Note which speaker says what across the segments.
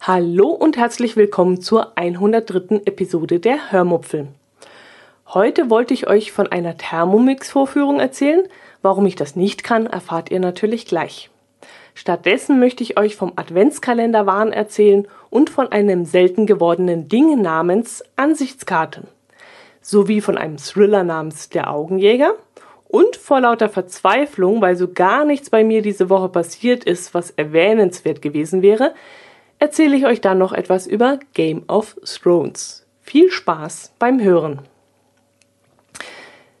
Speaker 1: Hallo und herzlich willkommen zur 103. Episode der Hörmupfel. Heute wollte ich euch von einer Thermomix-Vorführung erzählen. Warum ich das nicht kann, erfahrt ihr natürlich gleich. Stattdessen möchte ich euch vom Adventskalender-Wahn erzählen und von einem selten gewordenen Ding namens Ansichtskarte. Sowie von einem Thriller namens Der Augenjäger und vor lauter Verzweiflung, weil so gar nichts bei mir diese Woche passiert ist, was erwähnenswert gewesen wäre, erzähle ich euch dann noch etwas über Game of Thrones. Viel Spaß beim Hören.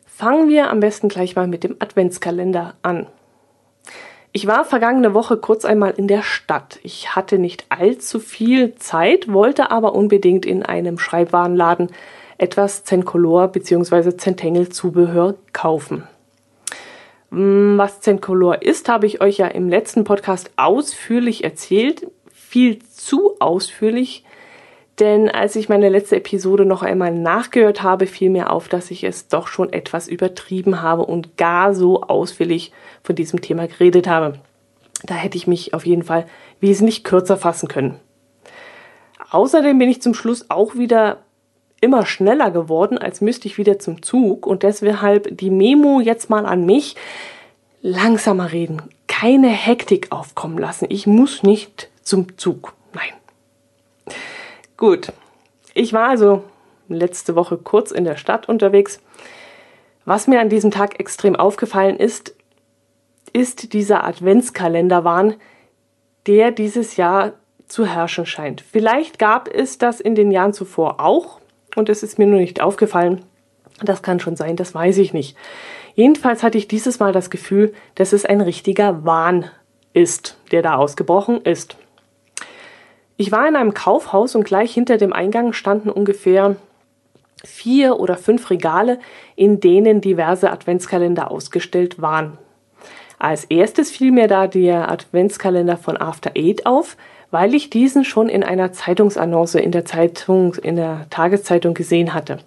Speaker 1: Fangen wir am besten gleich mal mit dem Adventskalender an. Ich war vergangene Woche kurz einmal in der Stadt. Ich hatte nicht allzu viel Zeit, wollte aber unbedingt in einem Schreibwarenladen etwas Zencolor bzw. Zentengel Zubehör kaufen. Hm, was Zencolor ist, habe ich euch ja im letzten Podcast ausführlich erzählt viel zu ausführlich, denn als ich meine letzte Episode noch einmal nachgehört habe, fiel mir auf, dass ich es doch schon etwas übertrieben habe und gar so ausführlich von diesem Thema geredet habe. Da hätte ich mich auf jeden Fall wesentlich kürzer fassen können. Außerdem bin ich zum Schluss auch wieder immer schneller geworden, als müsste ich wieder zum Zug und deshalb die Memo jetzt mal an mich. Langsamer reden, keine Hektik aufkommen lassen. Ich muss nicht zum Zug. Nein. Gut. Ich war also letzte Woche kurz in der Stadt unterwegs. Was mir an diesem Tag extrem aufgefallen ist, ist dieser Adventskalenderwahn, der dieses Jahr zu herrschen scheint. Vielleicht gab es das in den Jahren zuvor auch und es ist mir nur nicht aufgefallen. Das kann schon sein, das weiß ich nicht. Jedenfalls hatte ich dieses Mal das Gefühl, dass es ein richtiger Wahn ist, der da ausgebrochen ist. Ich war in einem Kaufhaus und gleich hinter dem Eingang standen ungefähr vier oder fünf Regale, in denen diverse Adventskalender ausgestellt waren. Als erstes fiel mir da der Adventskalender von After Eight auf, weil ich diesen schon in einer Zeitungsannonce in der Zeitung, in der Tageszeitung gesehen hatte.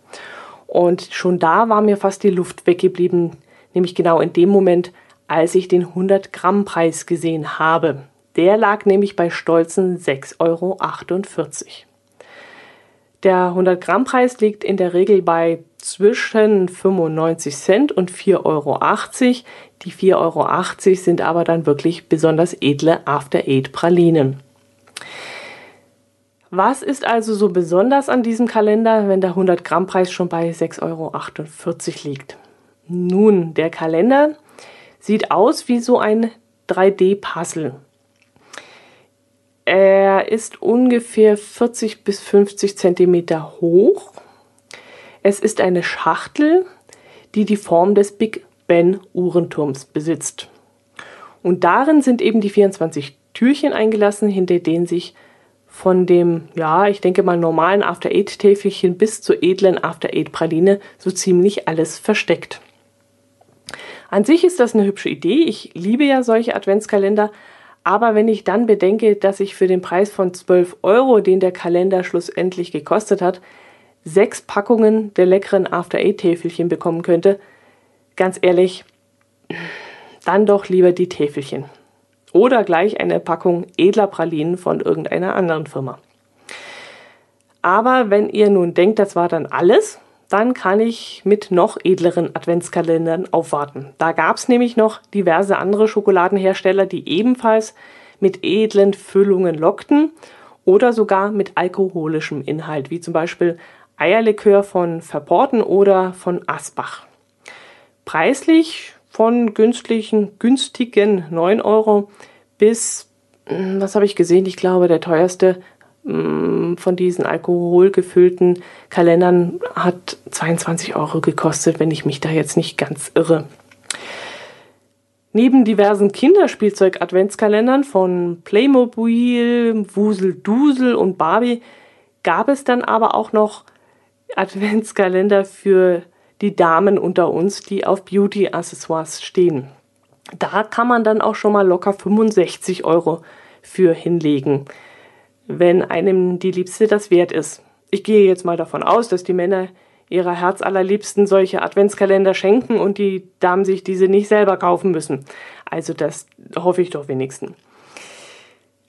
Speaker 1: Und schon da war mir fast die Luft weggeblieben, nämlich genau in dem Moment, als ich den 100 Gramm Preis gesehen habe. Der lag nämlich bei stolzen 6,48 Euro. Der 100 Gramm Preis liegt in der Regel bei zwischen 95 Cent und 4,80 Euro. Die 4,80 Euro sind aber dann wirklich besonders edle After Eight Pralinen. Was ist also so besonders an diesem Kalender, wenn der 100 Gramm Preis schon bei 6,48 Euro liegt? Nun, der Kalender sieht aus wie so ein 3D-Puzzle. Er ist ungefähr 40 bis 50 Zentimeter hoch. Es ist eine Schachtel, die die Form des Big Ben Uhrenturms besitzt. Und darin sind eben die 24 Türchen eingelassen, hinter denen sich von dem, ja, ich denke mal normalen After Eight Täfelchen bis zur edlen After Eight Praline so ziemlich alles versteckt. An sich ist das eine hübsche Idee. Ich liebe ja solche Adventskalender, aber wenn ich dann bedenke, dass ich für den Preis von 12 Euro, den der Kalender schlussendlich gekostet hat, sechs Packungen der leckeren After Eight Täfelchen bekommen könnte, ganz ehrlich, dann doch lieber die Täfelchen. Oder gleich eine Packung edler Pralinen von irgendeiner anderen Firma. Aber wenn ihr nun denkt, das war dann alles, dann kann ich mit noch edleren Adventskalendern aufwarten. Da gab es nämlich noch diverse andere Schokoladenhersteller, die ebenfalls mit edlen Füllungen lockten oder sogar mit alkoholischem Inhalt, wie zum Beispiel Eierlikör von Verporten oder von Asbach. Preislich von günstigen, günstigen 9 Euro bis, hm, was habe ich gesehen? Ich glaube, der teuerste Mm, von diesen alkoholgefüllten Kalendern hat 22 Euro gekostet, wenn ich mich da jetzt nicht ganz irre. Neben diversen Kinderspielzeug-Adventskalendern von Playmobil, Wusel Dusel und Barbie gab es dann aber auch noch Adventskalender für die Damen unter uns, die auf Beauty-Accessoires stehen. Da kann man dann auch schon mal locker 65 Euro für hinlegen wenn einem die Liebste das wert ist. Ich gehe jetzt mal davon aus, dass die Männer ihrer Herzallerliebsten solche Adventskalender schenken und die Damen sich diese nicht selber kaufen müssen. Also das hoffe ich doch wenigstens.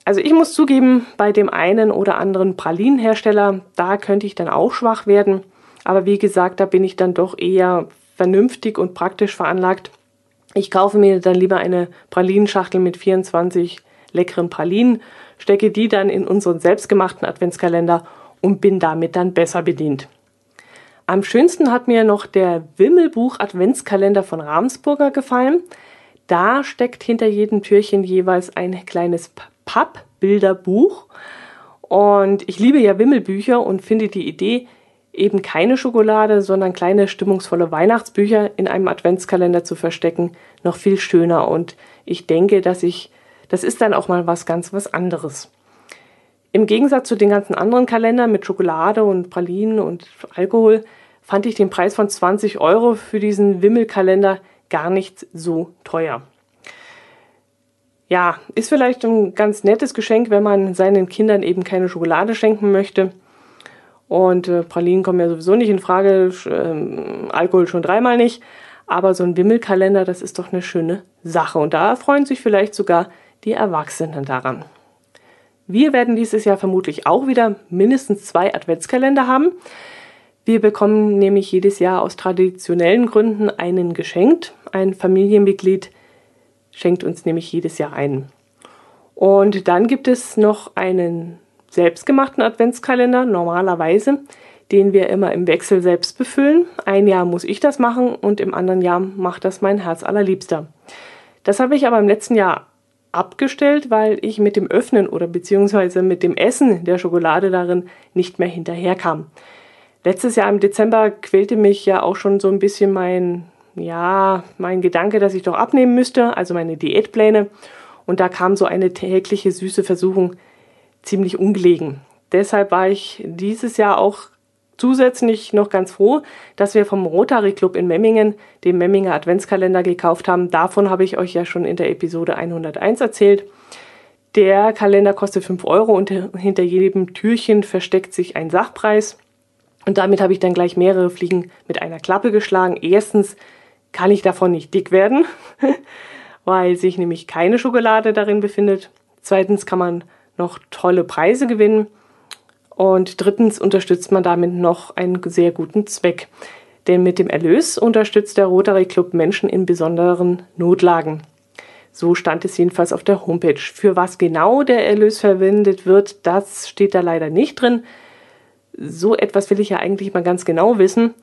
Speaker 1: Also ich muss zugeben, bei dem einen oder anderen Pralinenhersteller, da könnte ich dann auch schwach werden. Aber wie gesagt, da bin ich dann doch eher vernünftig und praktisch veranlagt. Ich kaufe mir dann lieber eine Pralinenschachtel mit 24 leckeren Pralinen, stecke die dann in unseren selbstgemachten Adventskalender und bin damit dann besser bedient. Am schönsten hat mir noch der Wimmelbuch Adventskalender von Ramsburger gefallen. Da steckt hinter jedem Türchen jeweils ein kleines Pappbilderbuch. Und ich liebe ja Wimmelbücher und finde die Idee, eben keine Schokolade, sondern kleine stimmungsvolle Weihnachtsbücher in einem Adventskalender zu verstecken, noch viel schöner. Und ich denke, dass ich, das ist dann auch mal was ganz was anderes. Im Gegensatz zu den ganzen anderen Kalendern mit Schokolade und Pralinen und Alkohol fand ich den Preis von 20 Euro für diesen Wimmelkalender gar nicht so teuer ja, ist vielleicht ein ganz nettes Geschenk, wenn man seinen Kindern eben keine Schokolade schenken möchte. Und äh, Pralinen kommen ja sowieso nicht in Frage, ähm, Alkohol schon dreimal nicht. Aber so ein Wimmelkalender, das ist doch eine schöne Sache. Und da freuen sich vielleicht sogar die Erwachsenen daran. Wir werden dieses Jahr vermutlich auch wieder mindestens zwei Adventskalender haben. Wir bekommen nämlich jedes Jahr aus traditionellen Gründen einen geschenkt. Ein Familienmitglied schenkt uns nämlich jedes Jahr einen. Und dann gibt es noch einen selbstgemachten Adventskalender, normalerweise, den wir immer im Wechsel selbst befüllen. Ein Jahr muss ich das machen und im anderen Jahr macht das mein Herz allerliebster. Das habe ich aber im letzten Jahr abgestellt, weil ich mit dem Öffnen oder beziehungsweise mit dem Essen der Schokolade darin nicht mehr hinterherkam. Letztes Jahr im Dezember quälte mich ja auch schon so ein bisschen mein ja, mein Gedanke, dass ich doch abnehmen müsste, also meine Diätpläne. Und da kam so eine tägliche süße Versuchung ziemlich ungelegen. Deshalb war ich dieses Jahr auch zusätzlich noch ganz froh, dass wir vom Rotary Club in Memmingen den Memminger Adventskalender gekauft haben. Davon habe ich euch ja schon in der Episode 101 erzählt. Der Kalender kostet 5 Euro und hinter jedem Türchen versteckt sich ein Sachpreis. Und damit habe ich dann gleich mehrere Fliegen mit einer Klappe geschlagen. Erstens kann ich davon nicht dick werden, weil sich nämlich keine Schokolade darin befindet. Zweitens kann man noch tolle Preise gewinnen. Und drittens unterstützt man damit noch einen sehr guten Zweck. Denn mit dem Erlös unterstützt der Rotary Club Menschen in besonderen Notlagen. So stand es jedenfalls auf der Homepage. Für was genau der Erlös verwendet wird, das steht da leider nicht drin. So etwas will ich ja eigentlich mal ganz genau wissen.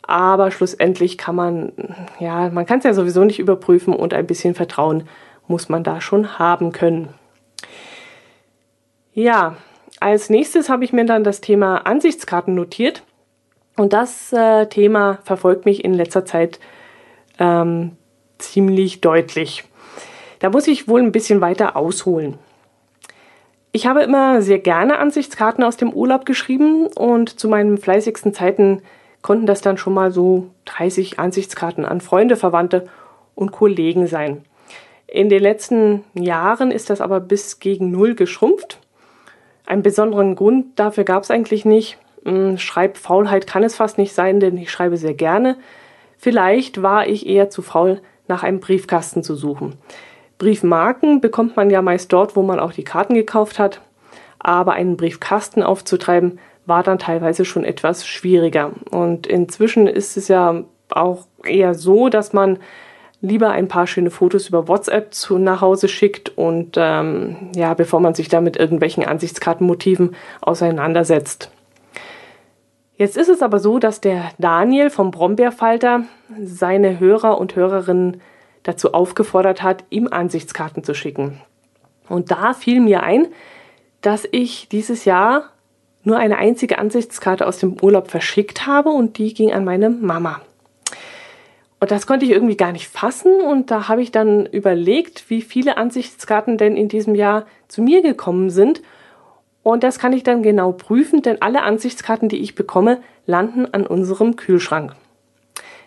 Speaker 1: Aber schlussendlich kann man, ja, man kann es ja sowieso nicht überprüfen und ein bisschen Vertrauen muss man da schon haben können. Ja, als nächstes habe ich mir dann das Thema Ansichtskarten notiert. Und das äh, Thema verfolgt mich in letzter Zeit ähm, ziemlich deutlich. Da muss ich wohl ein bisschen weiter ausholen. Ich habe immer sehr gerne Ansichtskarten aus dem Urlaub geschrieben und zu meinen fleißigsten Zeiten konnten das dann schon mal so 30 Ansichtskarten an Freunde, Verwandte und Kollegen sein. In den letzten Jahren ist das aber bis gegen Null geschrumpft. Einen besonderen Grund dafür gab es eigentlich nicht. Hm, Schreibfaulheit kann es fast nicht sein, denn ich schreibe sehr gerne. Vielleicht war ich eher zu faul, nach einem Briefkasten zu suchen. Briefmarken bekommt man ja meist dort, wo man auch die Karten gekauft hat. Aber einen Briefkasten aufzutreiben, war dann teilweise schon etwas schwieriger. Und inzwischen ist es ja auch eher so, dass man lieber ein paar schöne Fotos über WhatsApp zu, nach Hause schickt und ähm, ja, bevor man sich da mit irgendwelchen Ansichtskartenmotiven auseinandersetzt. Jetzt ist es aber so, dass der Daniel vom Brombeerfalter seine Hörer und Hörerinnen dazu aufgefordert hat, ihm Ansichtskarten zu schicken. Und da fiel mir ein, dass ich dieses Jahr nur eine einzige Ansichtskarte aus dem Urlaub verschickt habe und die ging an meine Mama. Und das konnte ich irgendwie gar nicht fassen und da habe ich dann überlegt, wie viele Ansichtskarten denn in diesem Jahr zu mir gekommen sind. Und das kann ich dann genau prüfen, denn alle Ansichtskarten, die ich bekomme, landen an unserem Kühlschrank.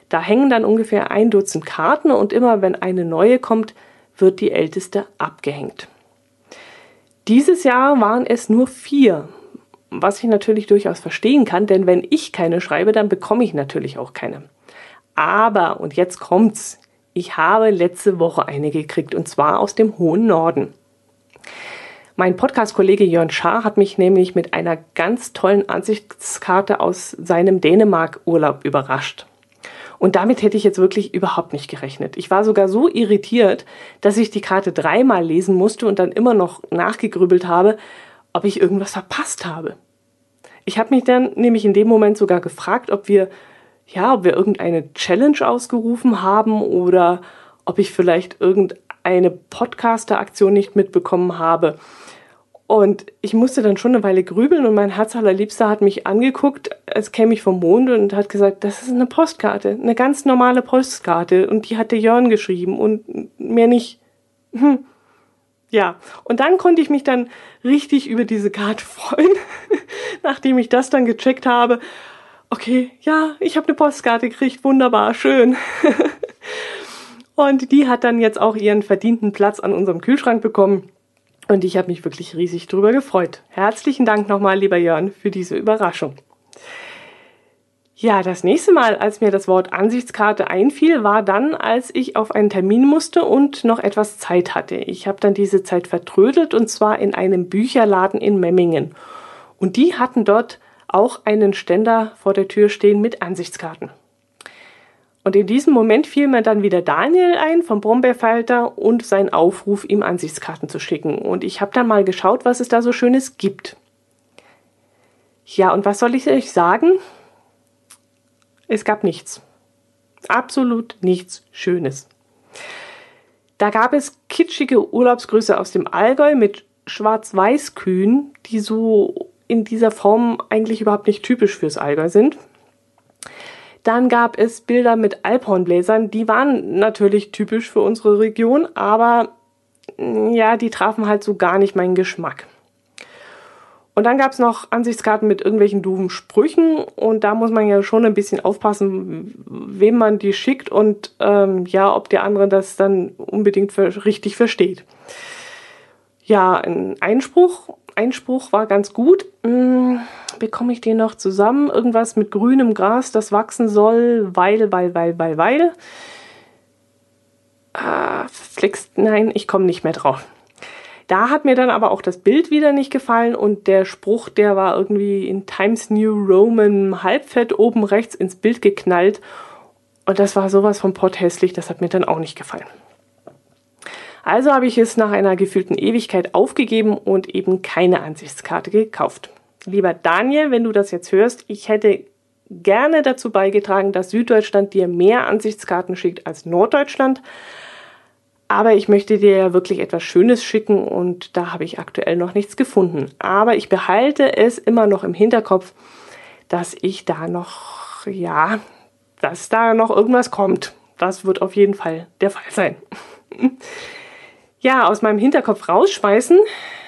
Speaker 1: Da hängen dann ungefähr ein Dutzend Karten und immer wenn eine neue kommt, wird die älteste abgehängt. Dieses Jahr waren es nur vier was ich natürlich durchaus verstehen kann, denn wenn ich keine schreibe, dann bekomme ich natürlich auch keine. Aber, und jetzt kommt's, ich habe letzte Woche eine gekriegt und zwar aus dem hohen Norden. Mein Podcast-Kollege Jörn Schaar hat mich nämlich mit einer ganz tollen Ansichtskarte aus seinem Dänemark-Urlaub überrascht. Und damit hätte ich jetzt wirklich überhaupt nicht gerechnet. Ich war sogar so irritiert, dass ich die Karte dreimal lesen musste und dann immer noch nachgegrübelt habe, ob ich irgendwas verpasst habe. Ich habe mich dann nämlich in dem Moment sogar gefragt, ob wir, ja, ob wir irgendeine Challenge ausgerufen haben oder ob ich vielleicht irgendeine Podcaster-Aktion nicht mitbekommen habe. Und ich musste dann schon eine Weile grübeln und mein Herz allerliebster hat mich angeguckt, als käme ich vom Mond und hat gesagt, das ist eine Postkarte, eine ganz normale Postkarte und die hat der Jörn geschrieben und mehr nicht. Hm. Ja, und dann konnte ich mich dann richtig über diese Karte freuen, nachdem ich das dann gecheckt habe. Okay, ja, ich habe eine Postkarte gekriegt, wunderbar, schön. und die hat dann jetzt auch ihren verdienten Platz an unserem Kühlschrank bekommen. Und ich habe mich wirklich riesig darüber gefreut. Herzlichen Dank nochmal, lieber Jörn, für diese Überraschung. Ja, das nächste Mal, als mir das Wort Ansichtskarte einfiel, war dann, als ich auf einen Termin musste und noch etwas Zeit hatte. Ich habe dann diese Zeit vertrödelt und zwar in einem Bücherladen in Memmingen. Und die hatten dort auch einen Ständer vor der Tür stehen mit Ansichtskarten. Und in diesem Moment fiel mir dann wieder Daniel ein vom Brombeerfalter und sein Aufruf, ihm Ansichtskarten zu schicken. Und ich habe dann mal geschaut, was es da so Schönes gibt. Ja, und was soll ich euch sagen? Es gab nichts. Absolut nichts Schönes. Da gab es kitschige Urlaubsgrüße aus dem Allgäu mit Schwarz-Weiß-Kühen, die so in dieser Form eigentlich überhaupt nicht typisch fürs Allgäu sind. Dann gab es Bilder mit Alphornbläsern, die waren natürlich typisch für unsere Region, aber mm, ja, die trafen halt so gar nicht meinen Geschmack. Und dann gab es noch Ansichtskarten mit irgendwelchen doofen Sprüchen und da muss man ja schon ein bisschen aufpassen, wem man die schickt und ähm, ja, ob der andere das dann unbedingt richtig versteht. Ja, ein Einspruch Einspruch war ganz gut. Hm, bekomme ich den noch zusammen? Irgendwas mit grünem Gras, das wachsen soll, weil, weil, weil, weil, weil. Ah, flixt, nein, ich komme nicht mehr drauf. Da hat mir dann aber auch das Bild wieder nicht gefallen und der Spruch, der war irgendwie in Times New Roman halbfett oben rechts ins Bild geknallt. Und das war sowas von potthässlich, das hat mir dann auch nicht gefallen. Also habe ich es nach einer gefühlten Ewigkeit aufgegeben und eben keine Ansichtskarte gekauft. Lieber Daniel, wenn du das jetzt hörst, ich hätte gerne dazu beigetragen, dass Süddeutschland dir mehr Ansichtskarten schickt als Norddeutschland. Aber ich möchte dir ja wirklich etwas Schönes schicken und da habe ich aktuell noch nichts gefunden. Aber ich behalte es immer noch im Hinterkopf, dass ich da noch, ja, dass da noch irgendwas kommt. Das wird auf jeden Fall der Fall sein. Ja, aus meinem Hinterkopf rausschmeißen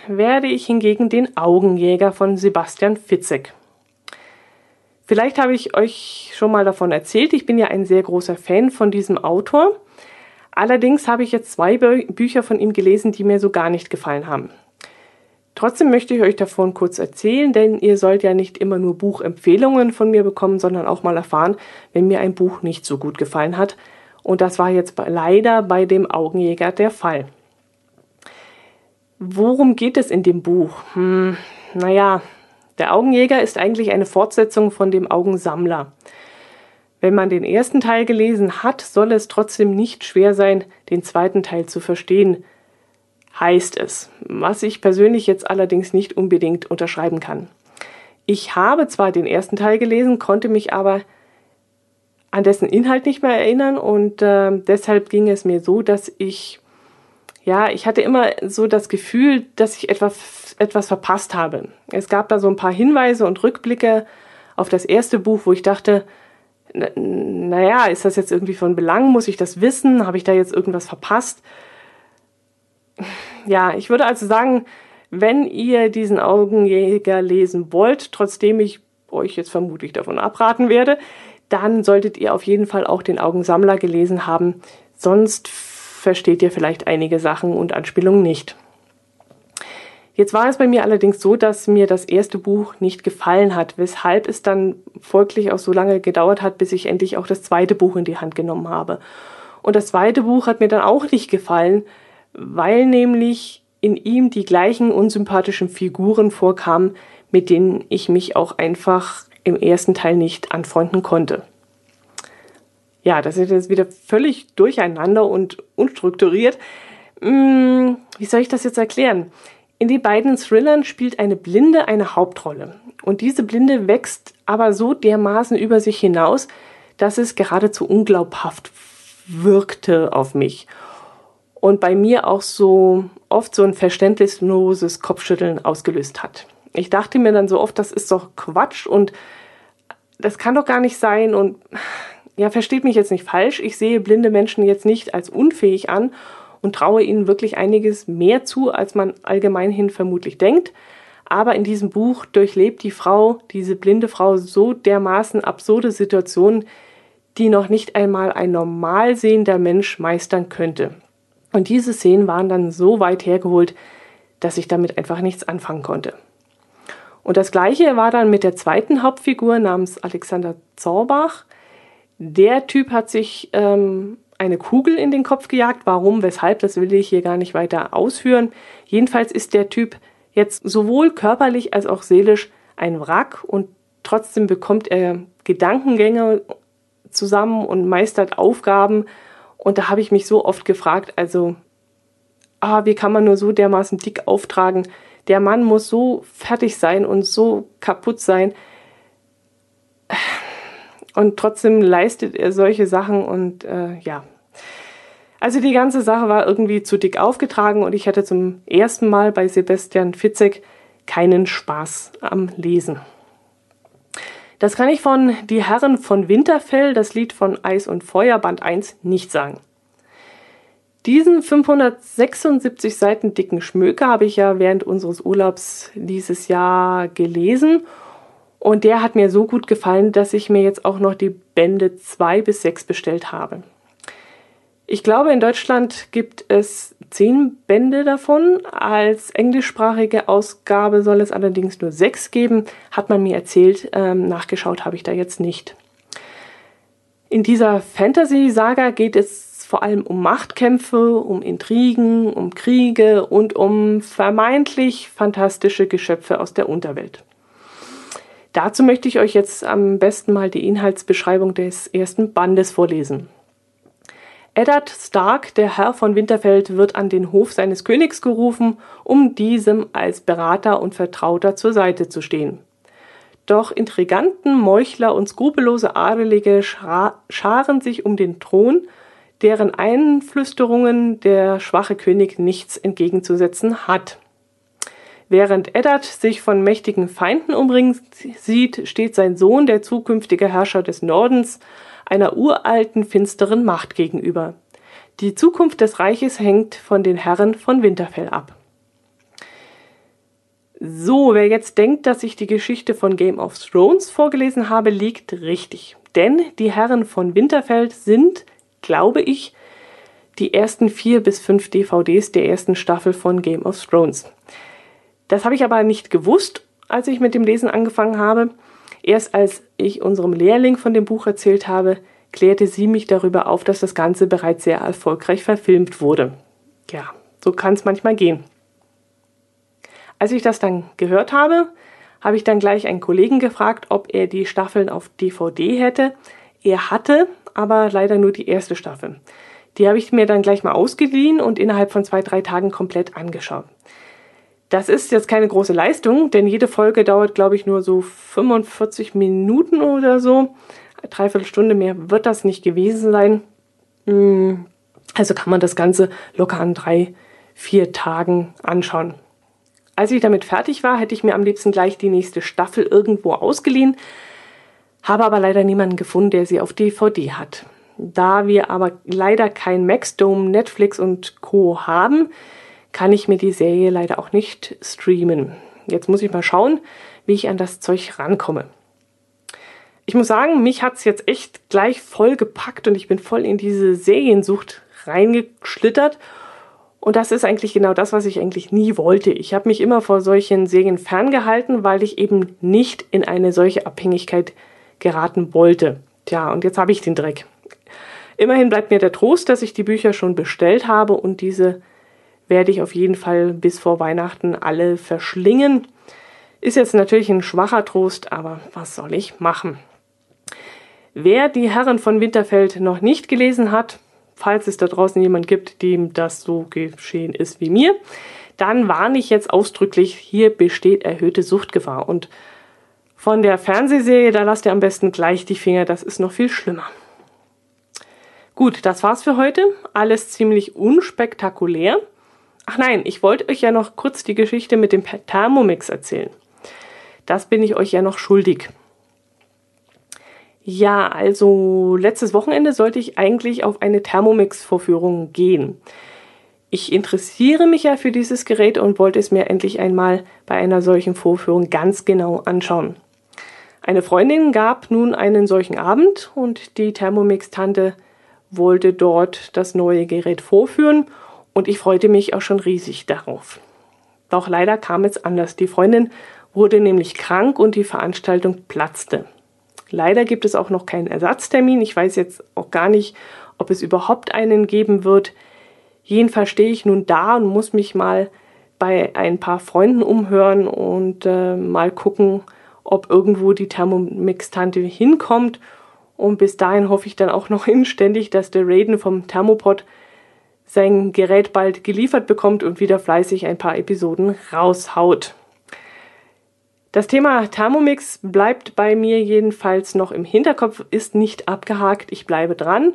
Speaker 1: werde ich hingegen den Augenjäger von Sebastian Fitzek. Vielleicht habe ich euch schon mal davon erzählt. Ich bin ja ein sehr großer Fan von diesem Autor. Allerdings habe ich jetzt zwei Bü Bücher von ihm gelesen, die mir so gar nicht gefallen haben. Trotzdem möchte ich euch davon kurz erzählen, denn ihr sollt ja nicht immer nur Buchempfehlungen von mir bekommen, sondern auch mal erfahren, wenn mir ein Buch nicht so gut gefallen hat. Und das war jetzt leider bei dem Augenjäger der Fall. Worum geht es in dem Buch? Hm, naja, der Augenjäger ist eigentlich eine Fortsetzung von dem Augensammler. Wenn man den ersten Teil gelesen hat, soll es trotzdem nicht schwer sein, den zweiten Teil zu verstehen, heißt es, was ich persönlich jetzt allerdings nicht unbedingt unterschreiben kann. Ich habe zwar den ersten Teil gelesen, konnte mich aber an dessen Inhalt nicht mehr erinnern und äh, deshalb ging es mir so, dass ich ja, ich hatte immer so das Gefühl, dass ich etwas, etwas verpasst habe. Es gab da so ein paar Hinweise und Rückblicke auf das erste Buch, wo ich dachte, naja, ist das jetzt irgendwie von Belang? Muss ich das wissen? Habe ich da jetzt irgendwas verpasst? Ja, ich würde also sagen, wenn ihr diesen Augenjäger lesen wollt, trotzdem ich euch jetzt vermutlich davon abraten werde, dann solltet ihr auf jeden Fall auch den Augensammler gelesen haben. Sonst versteht ihr vielleicht einige Sachen und Anspielungen nicht. Jetzt war es bei mir allerdings so, dass mir das erste Buch nicht gefallen hat, weshalb es dann folglich auch so lange gedauert hat, bis ich endlich auch das zweite Buch in die Hand genommen habe. Und das zweite Buch hat mir dann auch nicht gefallen, weil nämlich in ihm die gleichen unsympathischen Figuren vorkamen, mit denen ich mich auch einfach im ersten Teil nicht anfreunden konnte. Ja, das ist jetzt wieder völlig durcheinander und unstrukturiert. Hm, wie soll ich das jetzt erklären? In den beiden Thrillern spielt eine Blinde eine Hauptrolle. Und diese Blinde wächst aber so dermaßen über sich hinaus, dass es geradezu unglaubhaft wirkte auf mich. Und bei mir auch so oft so ein verständnisloses Kopfschütteln ausgelöst hat. Ich dachte mir dann so oft, das ist doch Quatsch und das kann doch gar nicht sein und ja, versteht mich jetzt nicht falsch. Ich sehe blinde Menschen jetzt nicht als unfähig an und traue ihnen wirklich einiges mehr zu, als man allgemeinhin vermutlich denkt. Aber in diesem Buch durchlebt die Frau, diese blinde Frau, so dermaßen absurde Situationen, die noch nicht einmal ein normal sehender Mensch meistern könnte. Und diese Szenen waren dann so weit hergeholt, dass ich damit einfach nichts anfangen konnte. Und das gleiche war dann mit der zweiten Hauptfigur namens Alexander Zorbach. Der Typ hat sich ähm, eine Kugel in den Kopf gejagt. Warum, weshalb, das will ich hier gar nicht weiter ausführen. Jedenfalls ist der Typ jetzt sowohl körperlich als auch seelisch ein Wrack und trotzdem bekommt er Gedankengänge zusammen und meistert Aufgaben. Und da habe ich mich so oft gefragt, also, ah, wie kann man nur so dermaßen dick auftragen? Der Mann muss so fertig sein und so kaputt sein. Und trotzdem leistet er solche Sachen und äh, ja. Also die ganze Sache war irgendwie zu dick aufgetragen und ich hatte zum ersten Mal bei Sebastian Fitzek keinen Spaß am Lesen. Das kann ich von Die Herren von Winterfell, das Lied von Eis und Feuer, Band 1, nicht sagen. Diesen 576 Seiten dicken Schmöker habe ich ja während unseres Urlaubs dieses Jahr gelesen und der hat mir so gut gefallen, dass ich mir jetzt auch noch die Bände 2 bis 6 bestellt habe. Ich glaube, in Deutschland gibt es zehn Bände davon. Als englischsprachige Ausgabe soll es allerdings nur sechs geben, hat man mir erzählt. Ähm, nachgeschaut habe ich da jetzt nicht. In dieser Fantasy-Saga geht es vor allem um Machtkämpfe, um Intrigen, um Kriege und um vermeintlich fantastische Geschöpfe aus der Unterwelt. Dazu möchte ich euch jetzt am besten mal die Inhaltsbeschreibung des ersten Bandes vorlesen. Eddard Stark, der Herr von Winterfeld, wird an den Hof seines Königs gerufen, um diesem als Berater und Vertrauter zur Seite zu stehen. Doch Intriganten, Meuchler und skrupellose Adelige scharen sich um den Thron, deren Einflüsterungen der schwache König nichts entgegenzusetzen hat. Während Eddard sich von mächtigen Feinden umringt sieht, steht sein Sohn, der zukünftige Herrscher des Nordens, einer uralten, finsteren Macht gegenüber. Die Zukunft des Reiches hängt von den Herren von Winterfell ab. So, wer jetzt denkt, dass ich die Geschichte von Game of Thrones vorgelesen habe, liegt richtig. Denn die Herren von Winterfell sind, glaube ich, die ersten vier bis fünf DVDs der ersten Staffel von Game of Thrones. Das habe ich aber nicht gewusst, als ich mit dem Lesen angefangen habe. Erst als ich unserem Lehrling von dem Buch erzählt habe, klärte sie mich darüber auf, dass das Ganze bereits sehr erfolgreich verfilmt wurde. Ja, so kann es manchmal gehen. Als ich das dann gehört habe, habe ich dann gleich einen Kollegen gefragt, ob er die Staffeln auf DVD hätte. Er hatte, aber leider nur die erste Staffel. Die habe ich mir dann gleich mal ausgeliehen und innerhalb von zwei, drei Tagen komplett angeschaut. Das ist jetzt keine große Leistung, denn jede Folge dauert, glaube ich, nur so 45 Minuten oder so. Dreiviertel Stunde mehr wird das nicht gewesen sein. Hm, also kann man das Ganze locker an drei, vier Tagen anschauen. Als ich damit fertig war, hätte ich mir am liebsten gleich die nächste Staffel irgendwo ausgeliehen, habe aber leider niemanden gefunden, der sie auf DVD hat. Da wir aber leider kein Maxdome, Netflix und Co haben, kann ich mir die Serie leider auch nicht streamen. Jetzt muss ich mal schauen, wie ich an das Zeug rankomme. Ich muss sagen, mich hat es jetzt echt gleich voll gepackt und ich bin voll in diese Seriensucht reingeschlittert. Und das ist eigentlich genau das, was ich eigentlich nie wollte. Ich habe mich immer vor solchen Serien ferngehalten, weil ich eben nicht in eine solche Abhängigkeit geraten wollte. Tja, und jetzt habe ich den Dreck. Immerhin bleibt mir der Trost, dass ich die Bücher schon bestellt habe und diese werde ich auf jeden Fall bis vor Weihnachten alle verschlingen. Ist jetzt natürlich ein schwacher Trost, aber was soll ich machen? Wer die Herren von Winterfeld noch nicht gelesen hat, falls es da draußen jemand gibt, dem das so geschehen ist wie mir, dann warne ich jetzt ausdrücklich, hier besteht erhöhte Suchtgefahr. Und von der Fernsehserie, da lasst ihr am besten gleich die Finger, das ist noch viel schlimmer. Gut, das war's für heute. Alles ziemlich unspektakulär. Ach nein, ich wollte euch ja noch kurz die Geschichte mit dem Thermomix erzählen. Das bin ich euch ja noch schuldig. Ja, also letztes Wochenende sollte ich eigentlich auf eine Thermomix-Vorführung gehen. Ich interessiere mich ja für dieses Gerät und wollte es mir endlich einmal bei einer solchen Vorführung ganz genau anschauen. Eine Freundin gab nun einen solchen Abend und die Thermomix-Tante wollte dort das neue Gerät vorführen und ich freute mich auch schon riesig darauf. Doch leider kam es anders. Die Freundin wurde nämlich krank und die Veranstaltung platzte. Leider gibt es auch noch keinen Ersatztermin. Ich weiß jetzt auch gar nicht, ob es überhaupt einen geben wird. Jedenfalls stehe ich nun da und muss mich mal bei ein paar Freunden umhören und äh, mal gucken, ob irgendwo die Thermomix-Tante hinkommt und bis dahin hoffe ich dann auch noch inständig, dass der Raiden vom Thermopod sein Gerät bald geliefert bekommt und wieder fleißig ein paar Episoden raushaut. Das Thema Thermomix bleibt bei mir jedenfalls noch im Hinterkopf, ist nicht abgehakt, ich bleibe dran.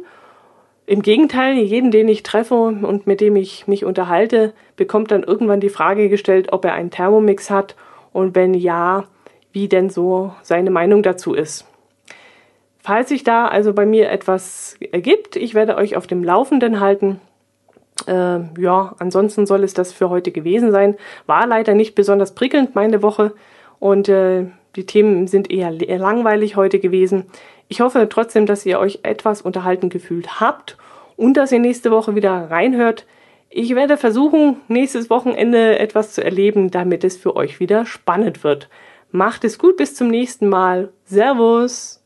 Speaker 1: Im Gegenteil, jeden, den ich treffe und mit dem ich mich unterhalte, bekommt dann irgendwann die Frage gestellt, ob er einen Thermomix hat und wenn ja, wie denn so seine Meinung dazu ist. Falls sich da also bei mir etwas ergibt, ich werde euch auf dem Laufenden halten. Äh, ja, ansonsten soll es das für heute gewesen sein. War leider nicht besonders prickelnd meine Woche und äh, die Themen sind eher langweilig heute gewesen. Ich hoffe trotzdem, dass ihr euch etwas unterhalten gefühlt habt und dass ihr nächste Woche wieder reinhört. Ich werde versuchen, nächstes Wochenende etwas zu erleben, damit es für euch wieder spannend wird. Macht es gut, bis zum nächsten Mal. Servus!